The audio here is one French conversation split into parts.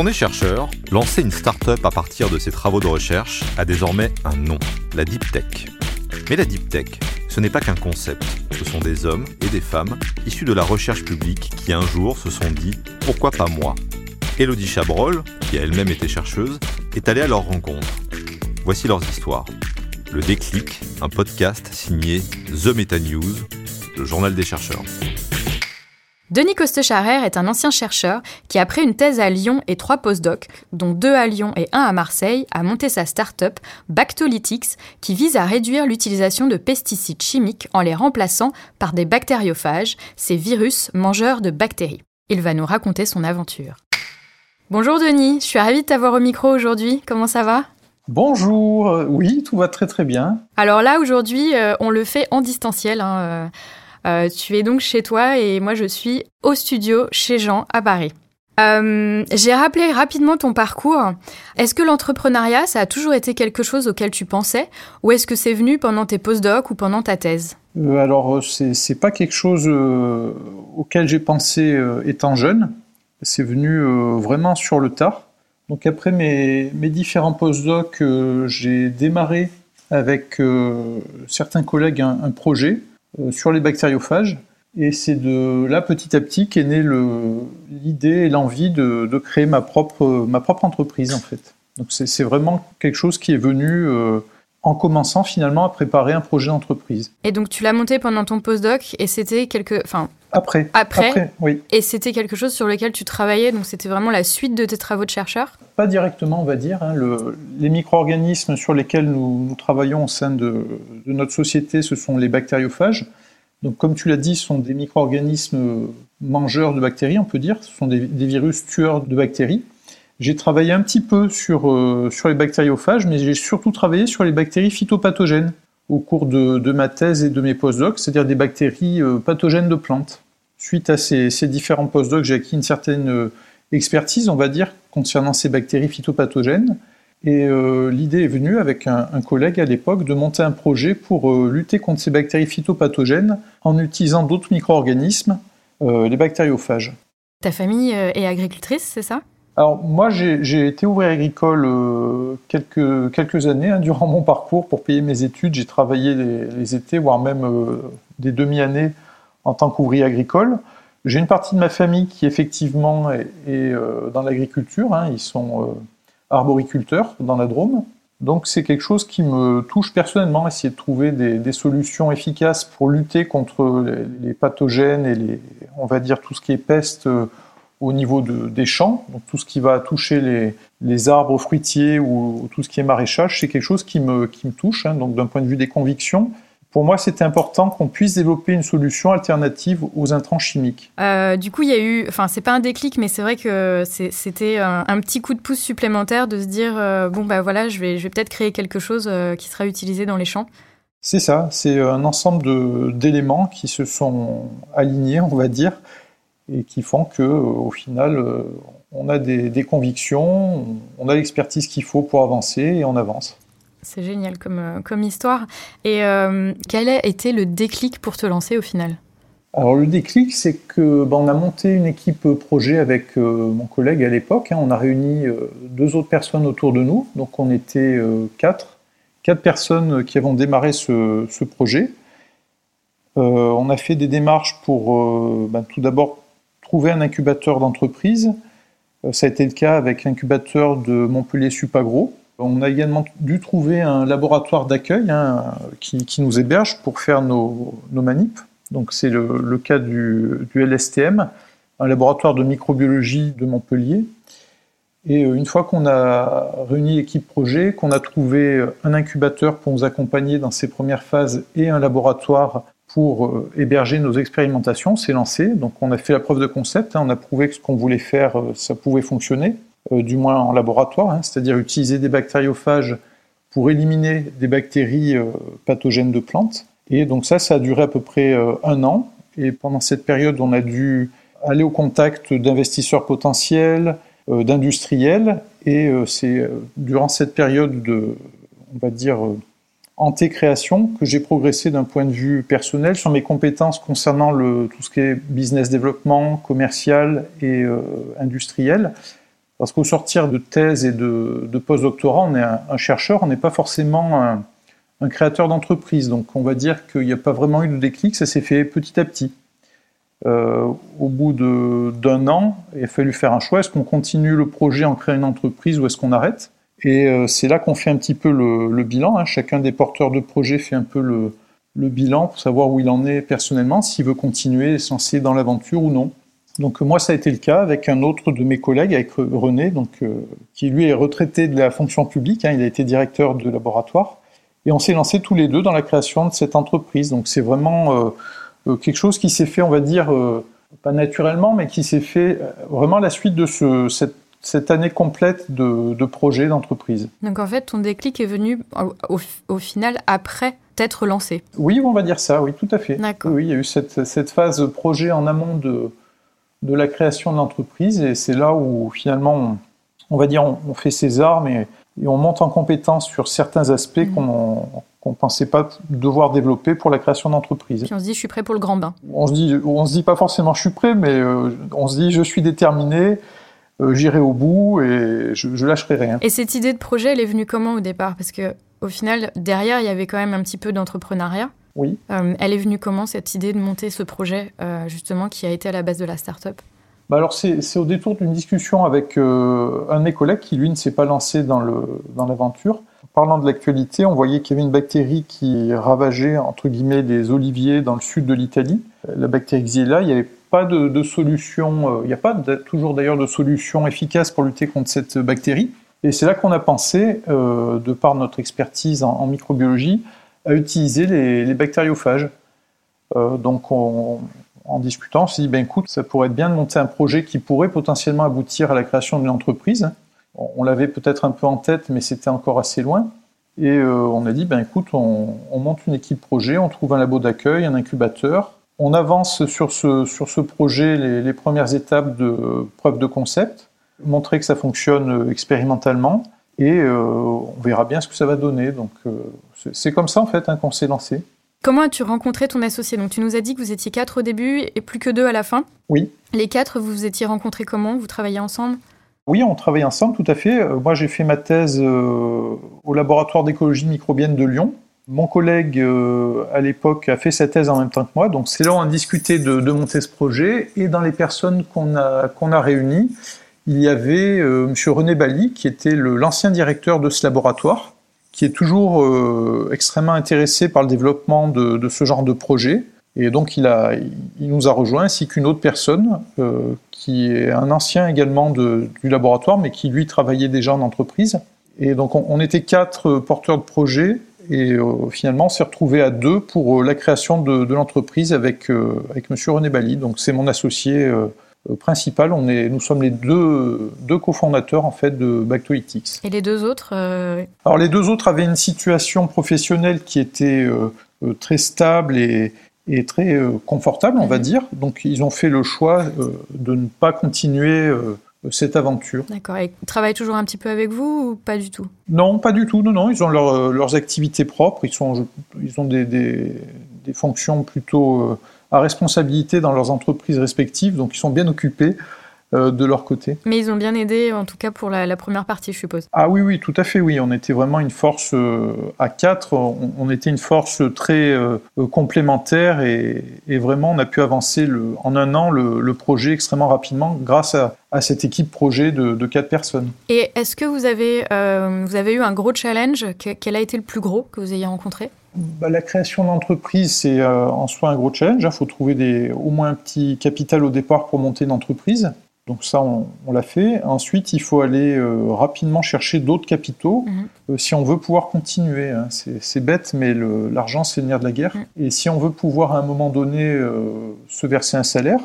on est chercheur, lancer une start-up à partir de ses travaux de recherche a désormais un nom, la Deep Tech. Mais la Deep Tech, ce n'est pas qu'un concept, ce sont des hommes et des femmes issus de la recherche publique qui un jour se sont dit pourquoi pas moi? Elodie Chabrol, qui a elle-même été chercheuse, est allée à leur rencontre. Voici leurs histoires. Le déclic, un podcast signé The Meta News, le journal des chercheurs. Denis Coste-Charrère est un ancien chercheur qui, après une thèse à Lyon et trois postdocs, dont deux à Lyon et un à Marseille, a monté sa start-up Bactolytics qui vise à réduire l'utilisation de pesticides chimiques en les remplaçant par des bactériophages, ces virus mangeurs de bactéries. Il va nous raconter son aventure. Bonjour Denis, je suis ravie de t'avoir au micro aujourd'hui. Comment ça va? Bonjour, oui, tout va très très bien. Alors là, aujourd'hui, euh, on le fait en distanciel. Hein, euh, euh, tu es donc chez toi et moi je suis au studio chez Jean à Paris. Euh, j'ai rappelé rapidement ton parcours. Est-ce que l'entrepreneuriat, ça a toujours été quelque chose auquel tu pensais ou est-ce que c'est venu pendant tes postdocs ou pendant ta thèse? Euh, Alors, c'est pas quelque chose auquel j'ai pensé étant jeune. C'est venu vraiment sur le tard. Donc après mes, mes différents postdocs, j'ai démarré avec certains collègues un projet euh, sur les bactériophages. Et c'est de là, petit à petit, qu'est née l'idée et l'envie de, de, créer ma propre, ma propre entreprise, en fait. Donc c'est vraiment quelque chose qui est venu euh, en commençant finalement à préparer un projet d'entreprise. Et donc tu l'as monté pendant ton postdoc et c'était quelque... Enfin, après. Après, oui. Et c'était quelque chose sur lequel tu travaillais, donc c'était vraiment la suite de tes travaux de chercheur? Pas directement, on va dire. Hein. Le, les micro-organismes sur lesquels nous, nous, travaillons au sein de, de, notre société, ce sont les bactériophages. Donc, comme tu l'as dit, ce sont des micro-organismes mangeurs de bactéries, on peut dire. Ce sont des, des virus tueurs de bactéries. J'ai travaillé un petit peu sur, euh, sur les bactériophages, mais j'ai surtout travaillé sur les bactéries phytopathogènes au cours de, de ma thèse et de mes postdocs, c'est-à-dire des bactéries euh, pathogènes de plantes. Suite à ces, ces différents postdocs, j'ai acquis une certaine euh, expertise, on va dire, concernant ces bactéries phytopathogènes. Et l'idée est venue avec un, collègue à l'époque de monter un projet pour lutter contre ces bactéries phytopathogènes en utilisant d'autres micro-organismes, les bactériophages. Ta famille est agricultrice, c'est ça? Alors moi j'ai été ouvrier agricole euh, quelques, quelques années hein, durant mon parcours pour payer mes études. J'ai travaillé les, étés, voire même euh, des demi-années en tant qu'ouvrier agricole. J'ai une partie de ma famille qui effectivement est, euh, dans l'agriculture. Hein, ils sont arboriculteurs dans la Drôme. Donc c'est quelque chose qui me touche personnellement, essayer de trouver des, des solutions efficaces pour lutter contre les, les, pathogènes et les, on va dire tout ce qui est peste au niveau de, des champs, donc tout ce qui va toucher les, les, arbres fruitiers ou tout ce qui est maraîchage, c'est quelque chose qui me, qui me touche. Hein, donc d'un point de vue des convictions, pour moi, c'était important qu'on puisse développer une solution alternative aux intrants chimiques. Euh, du coup, il y a eu, enfin, c'est pas un déclic, mais c'est vrai que c'était un, un, petit coup de pouce supplémentaire de se dire, euh, bon, bah voilà, je vais, je vais peut-être créer quelque chose euh, qui sera utilisé dans les champs. C'est ça, c'est un ensemble d'éléments qui se sont alignés, on va dire, et qui font que, au final, on a des, des convictions, on a l'expertise qu'il faut pour avancer et on avance. C'est génial comme, comme histoire. Et euh, quel a été le déclic pour te lancer au final? Alors le déclic, c'est que ben, on a monté une équipe projet avec euh, mon collègue à l'époque. Hein, on a réuni euh, deux autres personnes autour de nous, donc on était euh, quatre, quatre personnes qui avons démarré ce, ce projet. on a fait des démarches pour ben, tout d'abord trouver un incubateur d'entreprise. ça a été le cas avec l'incubateur de Montpellier Supagro. On a également dû trouver un laboratoire d'accueil hein, qui, nous héberge pour faire nos, nos manips. Donc c'est le, cas du, du, LSTM, un laboratoire de microbiologie de Montpellier. Et une fois qu'on a réuni l'équipe projet, qu'on a trouvé un incubateur pour nous accompagner dans ces premières phases et un laboratoire pour héberger nos expérimentations, c'est lancé. Donc on a fait la preuve de concept, hein, on a prouvé que ce qu'on voulait faire, ça pouvait fonctionner euh, du moins en laboratoire, hein, c'est-à-dire utiliser des bactériophages pour éliminer des bactéries euh, pathogènes de plantes. Et donc ça, ça a duré à peu près euh, un an. Et pendant cette période, on a dû aller au contact d'investisseurs potentiels, euh, d'industriels. Et euh, c'est durant cette période de, on va dire, anté-création que j'ai progressé d'un point de vue personnel sur mes compétences concernant tout ce qui est business développement, commercial et industriel Parce qu'au sortir de thèse et de, de post-doctorat, on est un, chercheur, on n'est pas forcément un, créateur d'entreprise. Donc on va dire qu'il n'y a pas vraiment eu de déclic, ça s'est fait petit à petit. Euh, au bout d'un an, il a fallu faire un choix. Est-ce qu'on continue le projet en créant une entreprise ou est-ce qu'on arrête? Et euh, c'est là qu'on fait un petit peu le, bilan. Hein. Chacun des porteurs de projet fait un peu le, bilan pour savoir où il en est personnellement, s'il veut continuer, censé dans l'aventure ou non. Donc moi, ça a été le cas avec un autre de mes collègues, avec René, donc, euh, qui lui est retraité de la fonction publique, hein, il a été directeur de laboratoire, et on s'est lancé tous les deux dans la création de cette entreprise. Donc c'est vraiment euh, euh, quelque chose qui s'est fait, on va dire, pas naturellement, mais qui s'est fait vraiment à la suite de ce, cette, cette année complète de, de projet d'entreprise. Donc en fait, ton déclic est venu au, au final après t'être lancé. Oui, on va dire ça, oui, tout à fait. Oui, il y a eu cette, cette phase projet en amont de, de la création de l'entreprise. Et c'est là où finalement, on, va dire, on, fait ses armes et, on monte en compétence sur certains aspects mmh. qu'on ne pensait pas devoir développer pour la création d'entreprise. Puis on se dit, je suis prêt pour le grand bain. On se dit, on se dit pas forcément, je suis prêt, mais euh, on se dit, je suis déterminé. Euh, j'irai au bout et je, je lâcherai rien. Et cette idée de projet, elle est venue comment au départ? Parce que au final, derrière, il y avait quand même un petit peu d'entrepreneuriat. Oui. Euh, elle est venue comment cette idée de monter ce projet, euh, justement, qui a été à la base de la start-up? Bah alors c'est au détour d'une discussion avec euh, un de mes collègues qui lui ne s'est pas lancé dans l'aventure. Dans Parlant de l'actualité, on voyait qu'il y avait une bactérie qui ravageait entre guillemets les oliviers dans le sud de l'Italie. La bactérie Xylella, il n'y avait pas de, solution, il n'y a pas toujours d'ailleurs de solution efficace pour lutter contre cette bactérie. Et c'est là qu'on a pensé, de par notre expertise en microbiologie, à utiliser les, bactériophages. Euh, donc, en discutant, on s'est dit, ben, écoute, ça pourrait être bien de monter un projet qui pourrait potentiellement aboutir à la création d'une entreprise. On, l'avait peut-être un peu en tête, mais c'était encore assez loin. Et euh, on a dit, ben, écoute, on, monte une équipe projet, on trouve un labo d'accueil, un incubateur. On avance sur ce, sur ce projet les, les premières étapes de preuve de concept, montrer que ça fonctionne expérimentalement et euh, on verra bien ce que ça va donner. Donc euh, c'est comme ça en fait hein, qu'on s'est lancé. Comment as-tu rencontré ton associé? Donc tu nous as dit que vous étiez quatre au début et plus que deux à la fin. Oui. Les quatre, vous vous étiez rencontrés comment? Vous travaillez ensemble? Oui, on travaille ensemble, tout à fait. Euh, moi, j'ai fait ma thèse au laboratoire d'écologie microbienne de Lyon. Mon collègue, à l'époque, a fait sa thèse en même temps que moi. Donc, c'est là où on a discuté de, monter ce projet. Et dans les personnes qu'on a, réunies, il y avait euh, M. René Bali, qui était l'ancien directeur de ce laboratoire, qui est toujours euh, extrêmement intéressé par le développement de, ce genre de projet. Et donc il, nous a rejoint, ainsi qu'une autre personne, euh, qui est un ancien également du laboratoire, mais qui lui travaillait déjà en entreprise. Et donc on, était quatre porteurs de projet, et finalement on s'est retrouvé à deux pour la création de, l'entreprise avec, avec M. René Bali. Donc c'est mon associé euh, principal. On est, nous sommes les deux, deux cofondateurs en fait de Bactolytics. Et les deux autres euh, Alors les deux autres avaient une situation professionnelle qui était euh, très stable et, et très confortable, on va mhm. dire. Donc ils ont fait le choix de ne pas continuer cette aventure. D'accord. Et ils travaillent toujours un petit peu avec vous ou pas du tout? Non, pas du tout. Non, non. Ils ont leurs activités propres. Ils, sont, ils ont des, des, des fonctions plutôt à responsabilité dans leurs entreprises respectives, donc ils sont bien occupés euh, de leur côté. Mais ils ont bien aidé, en tout cas pour la, première partie, je suppose. Ah oui, oui, tout à fait, oui. On était vraiment une force euh, à quatre, on, était une force très euh, complémentaire et, vraiment on a pu avancer le, en un an le, projet extrêmement rapidement grâce à, cette équipe projet de, quatre personnes. Et est-ce que vous avez, vous avez eu un gros challenge? Quel a été le plus gros que vous ayez rencontré? Bah, la création d'entreprise, c'est en soi un gros challenge. Il faut trouver des, au moins un petit capital au départ pour monter une entreprise. Donc ça, on, l'a fait. Ensuite, il faut aller euh, rapidement chercher d'autres capitaux mhm. euh, si on veut pouvoir continuer. Hein. C'est bête, mais l'argent, c'est le nerf de la guerre. Mhm. Et si on veut pouvoir à un moment donné euh, se verser un salaire,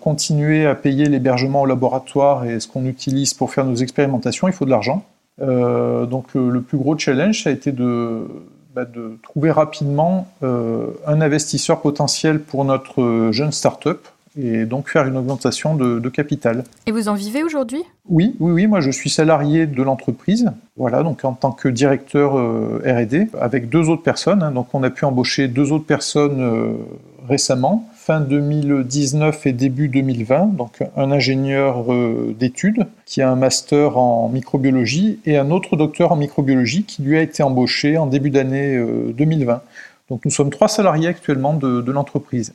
continuer à payer l'hébergement au laboratoire et ce qu'on utilise pour faire nos expérimentations, il faut de l'argent. donc le, plus gros challenge, ça a été de, bah, de trouver rapidement un investisseur potentiel pour notre jeune start-up et donc faire une augmentation de, capital. Et vous en vivez aujourd'hui? Oui, oui, oui. Moi, je suis salarié de l'entreprise. Voilà, donc en tant que directeur euh, R&D avec deux autres personnes. Hein. donc, on a pu embaucher deux autres personnes euh, récemment. fin 2019 et début 2020, donc un ingénieur d'études qui a un master en microbiologie et un autre docteur en microbiologie qui lui a été embauché en début d'année 2020. Donc nous sommes trois salariés actuellement de l'entreprise.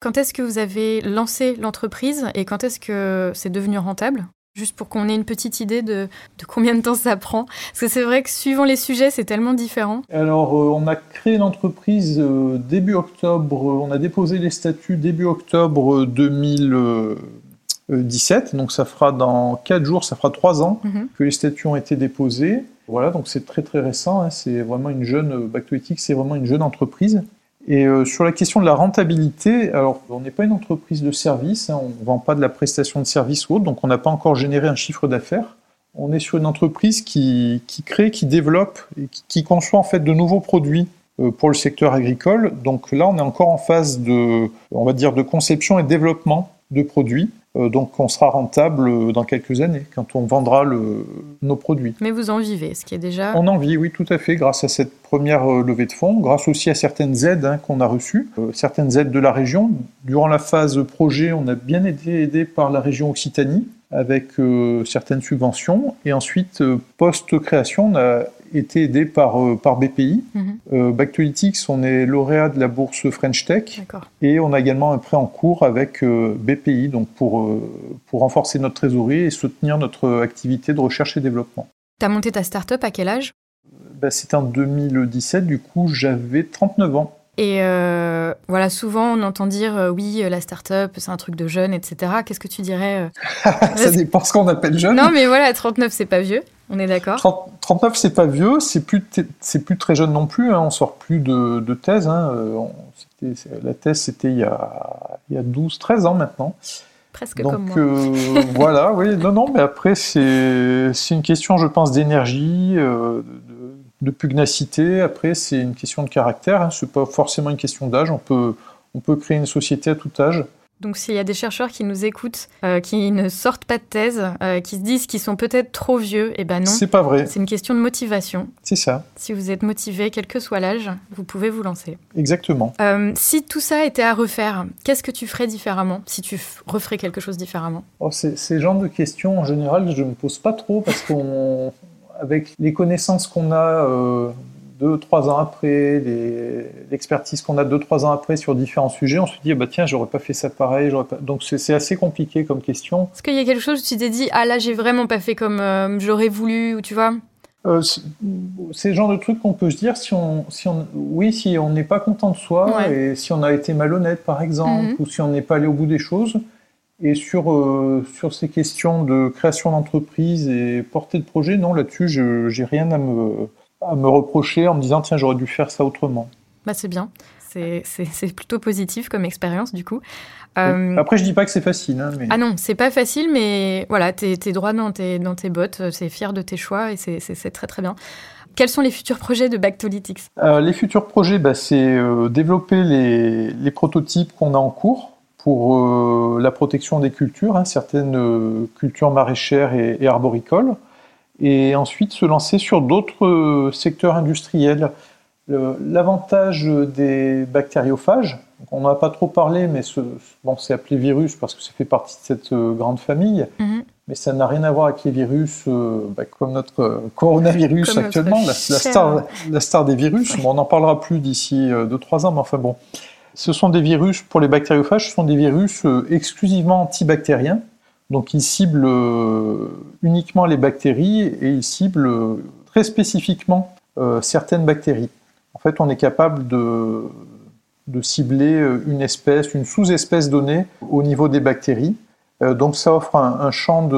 Quand est-ce que vous avez lancé l'entreprise et quand est-ce que c'est devenu rentable? Juste pour qu'on ait une petite idée de, combien de temps ça prend. Parce que c'est vrai que suivant les sujets, c'est tellement différent. Alors, euh, on a créé l'entreprise euh, début octobre. On a déposé les statuts début octobre 2017. Donc, ça fera dans 4 jours, ça fera 3 ans mhm. que les statuts ont été déposés. Voilà, donc c'est très très récent. Hein. C'est vraiment une jeune, Bactoethics, c'est vraiment une jeune entreprise. Et euh, sur la question de la rentabilité, alors on n'est pas une entreprise de service, hein, on ne vend pas de la prestation de service ou autre, donc on n'a pas encore généré un chiffre d'affaires. On est sur une entreprise qui, crée, qui développe et qui, conçoit en fait de nouveaux produits euh, pour le secteur agricole. Donc là, on est encore en phase de, on va dire, de conception et développement de produits. Euh, donc on sera rentable euh, dans quelques années, quand on vendra nos produits. Mais vous en vivez, ce qui est déjà... On en vit, oui, tout à fait, grâce à cette première euh, levée de fonds, grâce aussi à certaines aides hein, qu'on a reçues, certaines aides de la région. Durant la phase projet, on a bien été aidé par la région Occitanie, avec certaines subventions. Et ensuite, post-création, on a été aidé par, euh, par BPI. Mhm. Euh, Bactolytics, on est lauréat de la bourse French Tech. Et on a également un prêt en cours avec euh, BPI donc pour, pour renforcer notre trésorerie et soutenir notre activité de recherche et développement. Tu as monté ta start-up à quel âge? Bah, C'était en 2017, du coup j'avais 39 ans. Et euh, voilà, souvent on entend dire euh, oui, euh, la start-up, c'est un truc de jeune, etc. Qu'est-ce que tu dirais Ça dépend ce qu'on appelle jeune. Non, mais voilà, 39, c'est pas vieux, on est d'accord 39, c'est pas vieux, c'est plus, c'est plus très jeune non plus, hein, on sort plus de, de thèse. Hein, la thèse, c'était il y a, il y a 12, 13 ans maintenant. Presque comme moi. voilà, oui, non, non, mais après, c'est une question, je pense, d'énergie, de de pugnacité. Après, c'est une question de caractère. Hein. Ce n'est pas forcément une question d'âge. On peut, on peut créer une société à tout âge. Donc s'il y a des chercheurs qui nous écoutent, euh, qui ne sortent pas de thèse, euh, qui se disent qu'ils sont peut-être trop vieux, eh ben non. C'est pas vrai. C'est une question de motivation. C'est ça. Si vous êtes motivé, quel que soit l'âge, vous pouvez vous lancer. Exactement. Euh, si tout ça était à refaire, qu'est-ce que tu ferais différemment? Si tu referais quelque chose différemment? Oh, Ces genres de questions, en général, je ne me pose pas trop parce qu'on avec les connaissances qu'on a deux, trois ans après, l'expertise qu'on a deux, trois ans après sur différents sujets, on se dit, ah bah tiens, j'aurais pas fait ça pareil. Pas... Donc c'est assez compliqué comme question. Est-ce qu'il y a quelque chose où tu t'es dit, ah là, j'ai vraiment pas fait comme euh, j'aurais voulu, ou tu vois? Euh, c'est le genre de truc qu'on peut se dire si on, si on, oui, si on n'est pas content de soi et si on a été malhonnête, par exemple, mhm. ou si on n'est pas allé au bout des choses. Et sur, euh, sur ces questions de création d'entreprise et portée de projet, non, là-dessus, je n'ai rien à me, à me reprocher en me disant, tiens, j'aurais dû faire ça autrement. Bah, c'est bien. C'est plutôt positif comme expérience, du coup. Euh, Après, je dis pas que c'est facile. Hein, Ah non, c'est pas facile, mais voilà, tu es, droit dans tes, dans tes bottes, c'est fier de tes choix et c'est très très bien. Quels sont les futurs projets de Bactolytics euh, Les futurs projets, bah, c'est développer les, les prototypes qu'on a en cours pour euh, la protection des cultures, hein, certaines euh, cultures maraîchères et, arboricoles, et ensuite se lancer sur d'autres euh, secteurs industriels. L'avantage des bactériophages, on n'en a pas trop parlé, mais ce, bon, c'est appelé virus parce que ça fait partie de cette grande famille, mm-hmm. mais ça n'a rien à voir avec les virus bah, comme notre coronavirus actuellement, la, star, la, star, des virus. on n'en parlera plus d'ici 2-3 ans, mais enfin bon. Ce sont des virus, pour les bactériophages, ce sont des virus euh, exclusivement antibactériens. Donc ils ciblent euh, uniquement les bactéries et ils ciblent euh, très spécifiquement certaines bactéries. En fait, on est capable de cibler une espèce, une sous-espèce donnée au niveau des bactéries. Euh, donc ça offre un, champ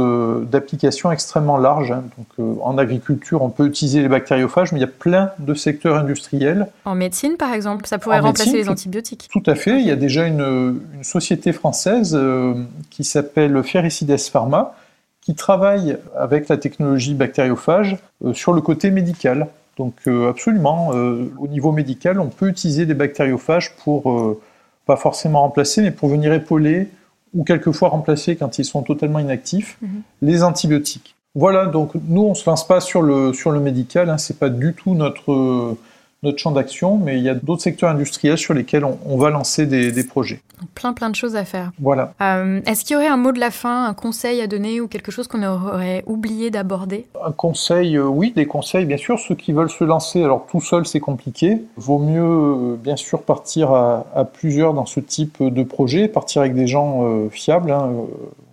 d'application extrêmement large. Hein. Donc, euh, en agriculture, on peut utiliser les bactériophages, mais il y a plein de secteurs industriels. En médecine, par exemple, ça pourrait remplacer les antibiotiques. Tout à fait. Il y a déjà une, société française euh, qui s'appelle Ferricides Pharma, qui travaille avec la technologie bactériophage sur le côté médical. Donc absolument, au niveau médical, on peut utiliser des bactériophages pour, pas forcément remplacer, mais pour venir épauler ou quelquefois remplacer quand ils sont totalement inactifs, mhm. les antibiotiques. Voilà, donc nous on se lance pas sur le, sur le médical, hein, c'est pas du tout notre, notre champ d'action, mais il y a d'autres secteurs industriels sur lesquels on, va lancer des, projets. Plein, plein de choses à faire. Voilà. Euh, est-ce qu'il y aurait un mot de la fin, un conseil à donner ou quelque chose qu'on aurait oublié d'aborder? Un conseil, euh, oui, des conseils, bien sûr. Ceux qui veulent se lancer, alors tout seul, c'est compliqué. Vaut mieux, euh, bien sûr, partir à, plusieurs dans ce type de projet, partir avec des gens fiables, hein,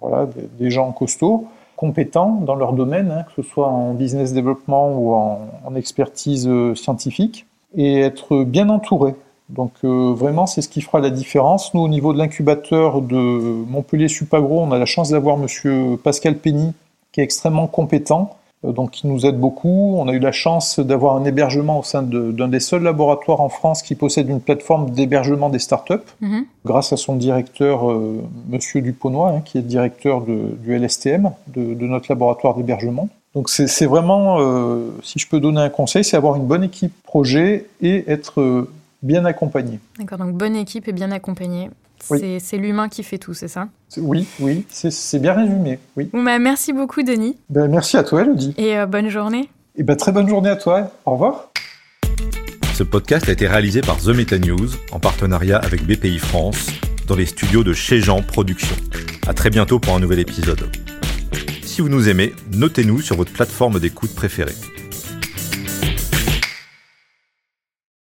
voilà, des, gens costauds compétents dans leur domaine, hein, que ce soit en business développement ou en expertise scientifique et être bien entouré. Donc euh, vraiment, c'est ce qui fera la différence. Nous, au niveau de l'incubateur de Montpellier Supagro, on a la chance d'avoir Monsieur Pascal Penny, qui est extrêmement compétent, euh, donc qui nous aide beaucoup. On a eu la chance d'avoir un hébergement au sein d'un des seuls laboratoires en France qui possède une plateforme d'hébergement des startups, mm grâce à son directeur, euh, Monsieur Duponnois, hein, qui est directeur du LSTM, de, de notre laboratoire d'hébergement. Donc c'est vraiment, euh, si je peux donner un conseil, c'est avoir une bonne équipe projet et être euh, bien accompagné. D'accord, donc bonne équipe et bien accompagné. C'est l'humain qui fait tout, c'est ça? Oui, oui, c'est bien résumé. Oui. Bah, merci beaucoup, Denis. Ben, merci à toi, Elodie. Et euh, bonne journée. Et ben, très bonne journée à toi. Au revoir. Ce podcast a été réalisé par The Meta News en partenariat avec BPI France dans les studios de Chez Jean Productions. À très bientôt pour un nouvel épisode. Si vous nous aimez, notez-nous sur votre plateforme d'écoute préférée.